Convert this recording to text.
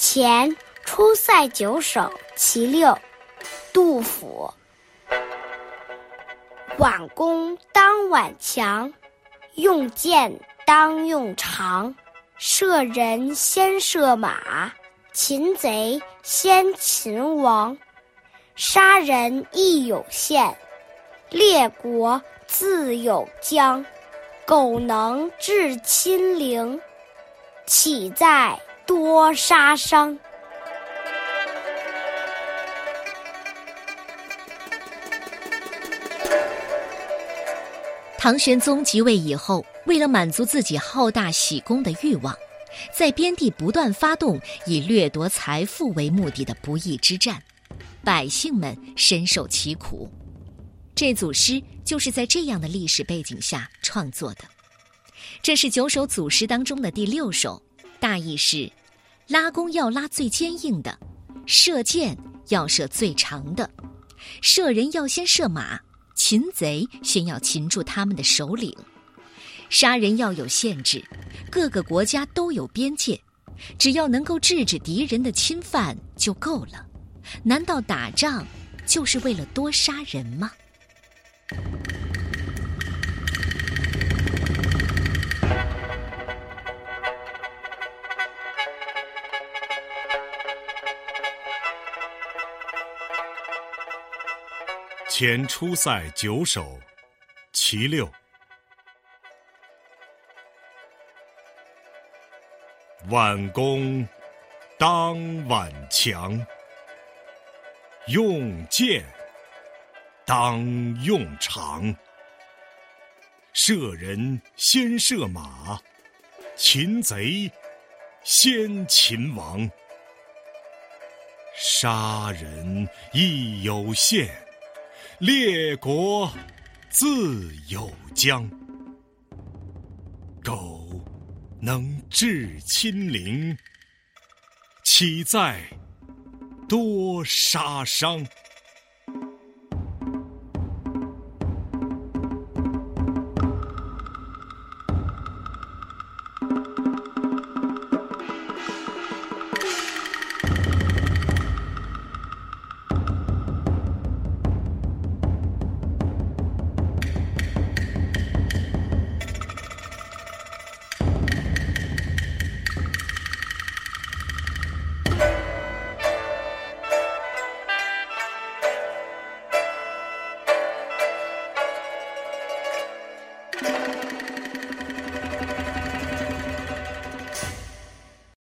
前出塞九首其六，杜甫。挽弓当挽强，用箭当用长。射人先射马，擒贼先擒王。杀人亦有限，列国自有疆。苟能制侵陵，岂在？多杀伤。唐玄宗即位以后，为了满足自己好大喜功的欲望，在边地不断发动以掠夺财富为目的的不义之战，百姓们深受其苦。这组诗就是在这样的历史背景下创作的。这是九首组诗当中的第六首，大意是。拉弓要拉最坚硬的，射箭要射最长的，射人要先射马，擒贼先要擒住他们的首领，杀人要有限制，各个国家都有边界，只要能够制止敌人的侵犯就够了。难道打仗就是为了多杀人吗？前出塞九首，其六。挽弓当挽强，用箭当用长。射人先射马，擒贼先擒王。杀人亦有限。列国自有疆，苟能制侵陵，岂在多杀伤？